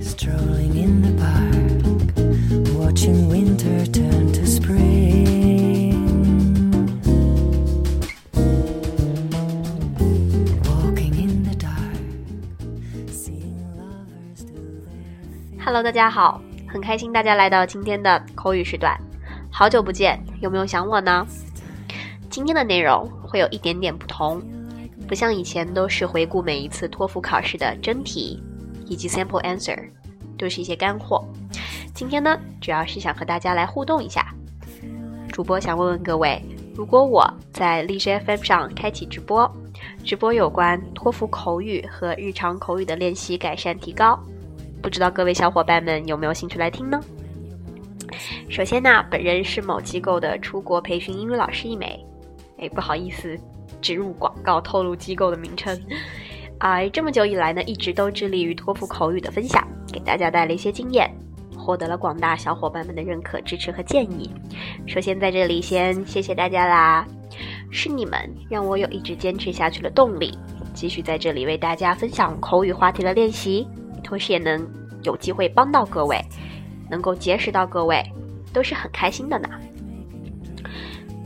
Strolling in the park, watching winter turn to spring. Walking in the dark, seeing lovers do their Hello，大家好，很开心大家来到今天的口语时段，好久不见，有没有想我呢？今天的内容会有一点点不同，不像以前都是回顾每一次托福考试的真题以及 sample answer，都是一些干货。今天呢，主要是想和大家来互动一下。主播想问问各位，如果我在荔枝 FM 上开启直播，直播有关托福口语和日常口语的练习改善提高，不知道各位小伙伴们有没有兴趣来听呢？首先呢，本人是某机构的出国培训英语老师一枚。哎，不好意思，植入广告透露机构的名称。而，这么久以来呢，一直都致力于托福口语的分享，给大家带来一些经验，获得了广大小伙伴们的认可、支持和建议。首先在这里先谢谢大家啦，是你们让我有一直坚持下去的动力，继续在这里为大家分享口语话题的练习，同时也能有机会帮到各位，能够结识到各位，都是很开心的呢。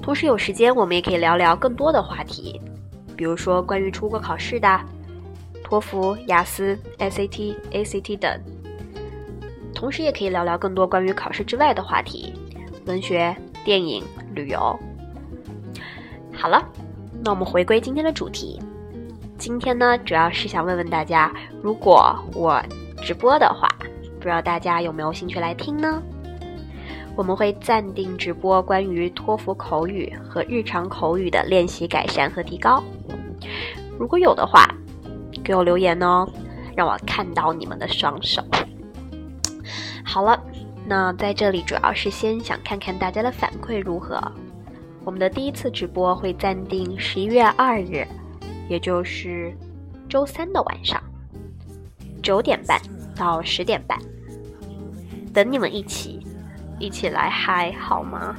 同时有时间，我们也可以聊聊更多的话题，比如说关于出国考试的、托福、雅思、SAT、ACT 等。同时也可以聊聊更多关于考试之外的话题，文学、电影、旅游。好了，那我们回归今天的主题。今天呢，主要是想问问大家，如果我直播的话，不知道大家有没有兴趣来听呢？我们会暂定直播关于托福口语和日常口语的练习改善和提高。如果有的话，给我留言哦，让我看到你们的双手。好了，那在这里主要是先想看看大家的反馈如何。我们的第一次直播会暂定十一月二日，也就是周三的晚上，九点半到十点半，等你们一起。一起来嗨好吗？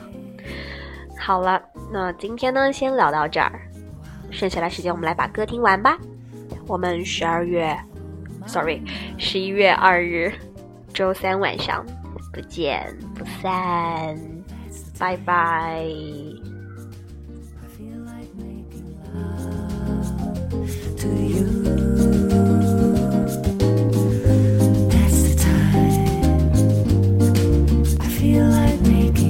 好了，那今天呢，先聊到这儿，剩下的时间我们来把歌听完吧。我们十二月，sorry，十一月二日，周三晚上不见不散，拜拜。to you. That's the time. I feel like making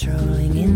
strolling in